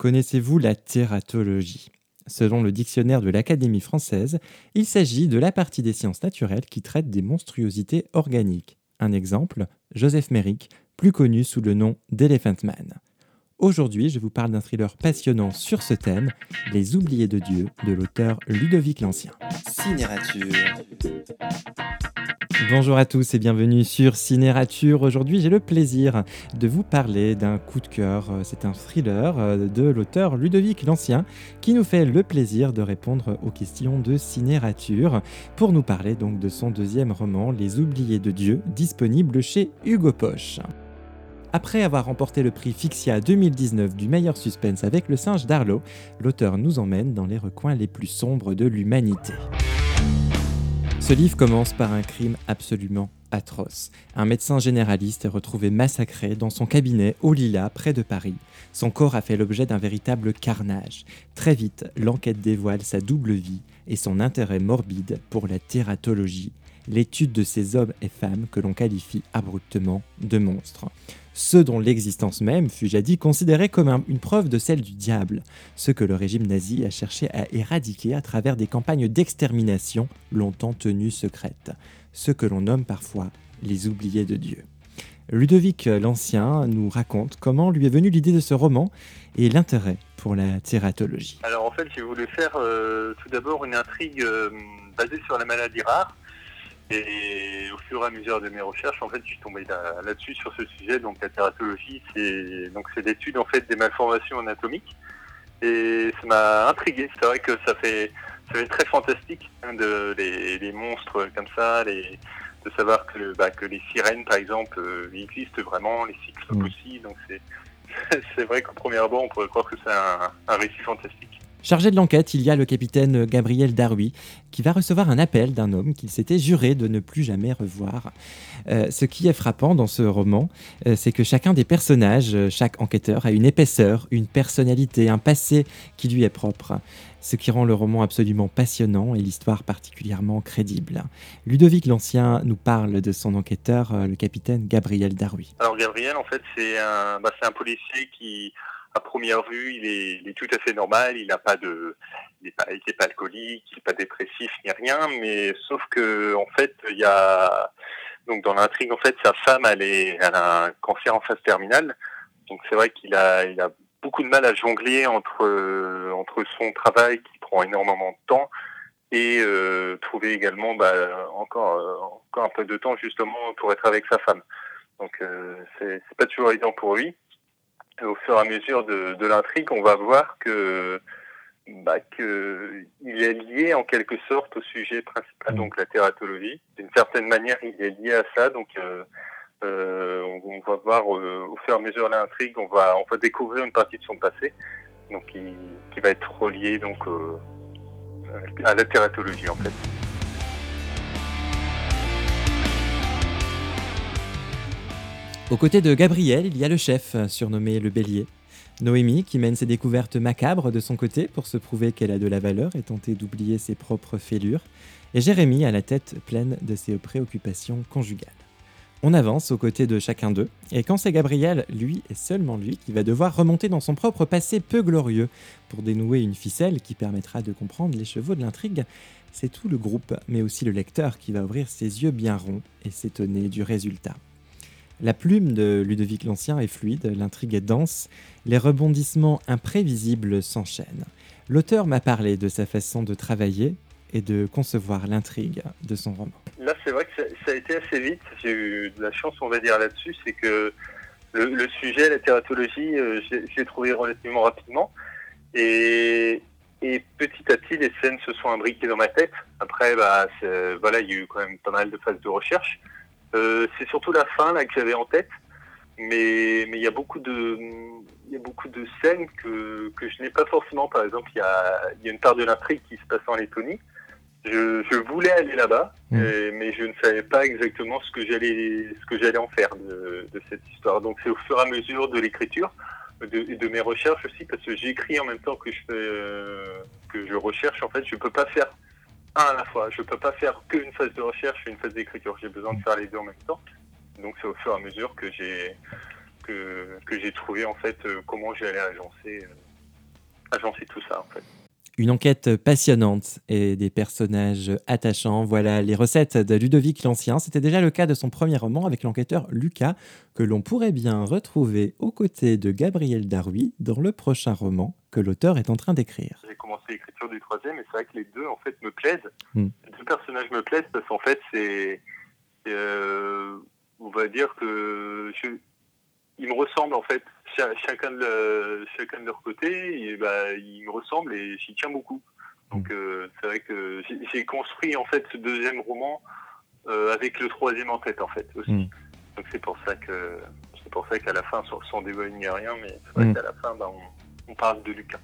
Connaissez-vous la tératologie Selon le dictionnaire de l'Académie française, il s'agit de la partie des sciences naturelles qui traite des monstruosités organiques. Un exemple, Joseph Merrick, plus connu sous le nom d'Elephant Man. Aujourd'hui, je vous parle d'un thriller passionnant sur ce thème, Les oubliés de Dieu, de l'auteur Ludovic l'Ancien. Cinérature. Bonjour à tous et bienvenue sur Cinérature. Aujourd'hui, j'ai le plaisir de vous parler d'un coup de cœur. C'est un thriller euh, de l'auteur Ludovic l'Ancien qui nous fait le plaisir de répondre aux questions de Cinérature pour nous parler donc de son deuxième roman, Les oubliés de Dieu, disponible chez Hugo Poche. Après avoir remporté le prix Fixia 2019 du meilleur suspense avec Le singe d'Arlo, l'auteur nous emmène dans les recoins les plus sombres de l'humanité. Ce livre commence par un crime absolument atroce. Un médecin généraliste est retrouvé massacré dans son cabinet au Lila, près de Paris. Son corps a fait l'objet d'un véritable carnage. Très vite, l'enquête dévoile sa double vie et son intérêt morbide pour la tératologie, l'étude de ces hommes et femmes que l'on qualifie abruptement de monstres ce dont l'existence même fut jadis considérée comme une preuve de celle du diable, ce que le régime nazi a cherché à éradiquer à travers des campagnes d'extermination longtemps tenues secrètes, ce que l'on nomme parfois les oubliés de Dieu. Ludovic l'Ancien nous raconte comment lui est venue l'idée de ce roman et l'intérêt pour la thératologie. Alors en fait j'ai voulu faire euh, tout d'abord une intrigue euh, basée sur la maladie rare et au fur et à mesure de mes recherches, en fait, je suis tombé là-dessus sur ce sujet. Donc, la tératologie, c'est donc c'est l'étude en fait des malformations anatomiques. Et ça m'a intrigué. C'est vrai que ça fait, ça fait très fantastique hein, de les, monstres comme ça, les, de savoir que, bah, que les sirènes, par exemple, euh, existent vraiment, les cyclopes mmh. aussi. Donc, c'est c'est vrai qu'au premier abord, on pourrait croire que c'est un, un récit fantastique. Chargé de l'enquête, il y a le capitaine Gabriel Darui, qui va recevoir un appel d'un homme qu'il s'était juré de ne plus jamais revoir. Euh, ce qui est frappant dans ce roman, euh, c'est que chacun des personnages, euh, chaque enquêteur, a une épaisseur, une personnalité, un passé qui lui est propre. Ce qui rend le roman absolument passionnant et l'histoire particulièrement crédible. Ludovic l'Ancien nous parle de son enquêteur, le capitaine Gabriel Darui. Alors Gabriel, en fait, c'est un, bah, un policier qui à première vue, il est, tout à fait normal. Il n'a pas de, il n'est pas, pas, alcoolique, il n'est pas dépressif ni rien. Mais sauf que en fait, il y a donc dans l'intrigue, en fait, sa femme, elle, est, elle a un cancer en phase terminale. Donc c'est vrai qu'il a, il a beaucoup de mal à jongler entre entre son travail qui prend énormément de temps et euh, trouver également bah, encore encore un peu de temps justement pour être avec sa femme. Donc euh, c'est pas toujours évident pour lui au fur et à mesure de, l'intrigue, on va voir que bah, que il est lié en quelque sorte au sujet principal, donc la tératologie. D'une certaine manière, il est lié à ça, donc euh, euh, on, va voir euh, au fur et à mesure de l'intrigue, on va on va découvrir une partie de son passé, donc qui, qui va être relié donc à la tératologie en fait. Aux côtés de Gabriel, il y a le chef, surnommé le bélier. Noémie, qui mène ses découvertes macabres de son côté pour se prouver qu'elle a de la valeur et tenter d'oublier ses propres fêlures. Et Jérémie à la tête pleine de ses préoccupations conjugales. On avance aux côtés de chacun d'eux, et quand c'est Gabriel, lui et seulement lui, qui va devoir remonter dans son propre passé peu glorieux pour dénouer une ficelle qui permettra de comprendre les chevaux de l'intrigue, c'est tout le groupe, mais aussi le lecteur qui va ouvrir ses yeux bien ronds et s'étonner du résultat. La plume de Ludovic l'Ancien est fluide, l'intrigue est dense, les rebondissements imprévisibles s'enchaînent. L'auteur m'a parlé de sa façon de travailler et de concevoir l'intrigue de son roman. Là, c'est vrai que ça, a été assez vite. J'ai eu de la chance, on va dire, là-dessus. C'est que le, sujet, la tératologie, euh, j'ai trouvé relativement rapidement. Et, petit à petit, les scènes se sont imbriquées dans ma tête. Après, bah, voilà, il y a eu quand même pas mal de phases de recherche. Euh, c'est surtout la fin là que j'avais en tête, mais mais il y a beaucoup de il y a beaucoup de scènes que, que je n'ai pas forcément. Par exemple, il y a, il y a une part de l'intrigue qui se passe en Lettonie. Je, je voulais aller là-bas, mmh. mais je ne savais pas exactement ce que j'allais ce que j'allais en faire de, de cette histoire. Donc c'est au fur et à mesure de l'écriture de, de mes recherches aussi, parce que j'écris en même temps que je fais euh, que je recherche. En fait, je peux pas faire un à la fois. Je peux pas faire qu'une phase de recherche et une phase d'écriture. J'ai besoin de faire les deux en même temps. Donc c'est au fur et à mesure que j'ai que, que j'ai trouvé en fait euh, comment j'allais agencer agencer tout ça en fait. Une enquête passionnante et des personnages attachants. Voilà les recettes de Ludovic l'Ancien. C'était déjà le cas de son premier roman avec l'enquêteur Lucas, que l'on pourrait bien retrouver aux côtés de Gabriel Darouy dans le prochain roman que l'auteur est en train d'écrire. J'ai commencé l'écriture du troisième et c'est vrai que les deux en fait me plaisent. Hmm. Les deux personnages me plaisent parce qu'en fait c'est, euh, on va dire que je, ils me ressemblent en fait chacun de, chacun de leur côté, et, bah, il me ressemble et j'y tiens beaucoup. Donc mm. euh, c'est vrai que j'ai construit en fait ce deuxième roman euh, avec le troisième en tête en fait aussi. Mm. Donc c'est pour ça que c'est pour ça qu'à la fin, sans, sans dévoiler rien, mais c'est vrai mm. qu'à la fin, bah, on, on parle de Lucas.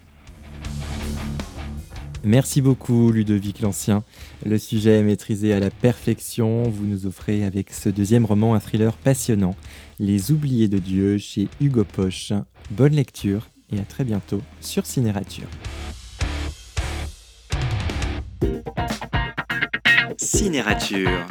Merci beaucoup Ludovic l'Ancien. Le sujet est maîtrisé à la perfection. Vous nous offrez avec ce deuxième roman un thriller passionnant, Les Oubliés de Dieu chez Hugo Poche. Bonne lecture et à très bientôt sur Cinérature. Cinérature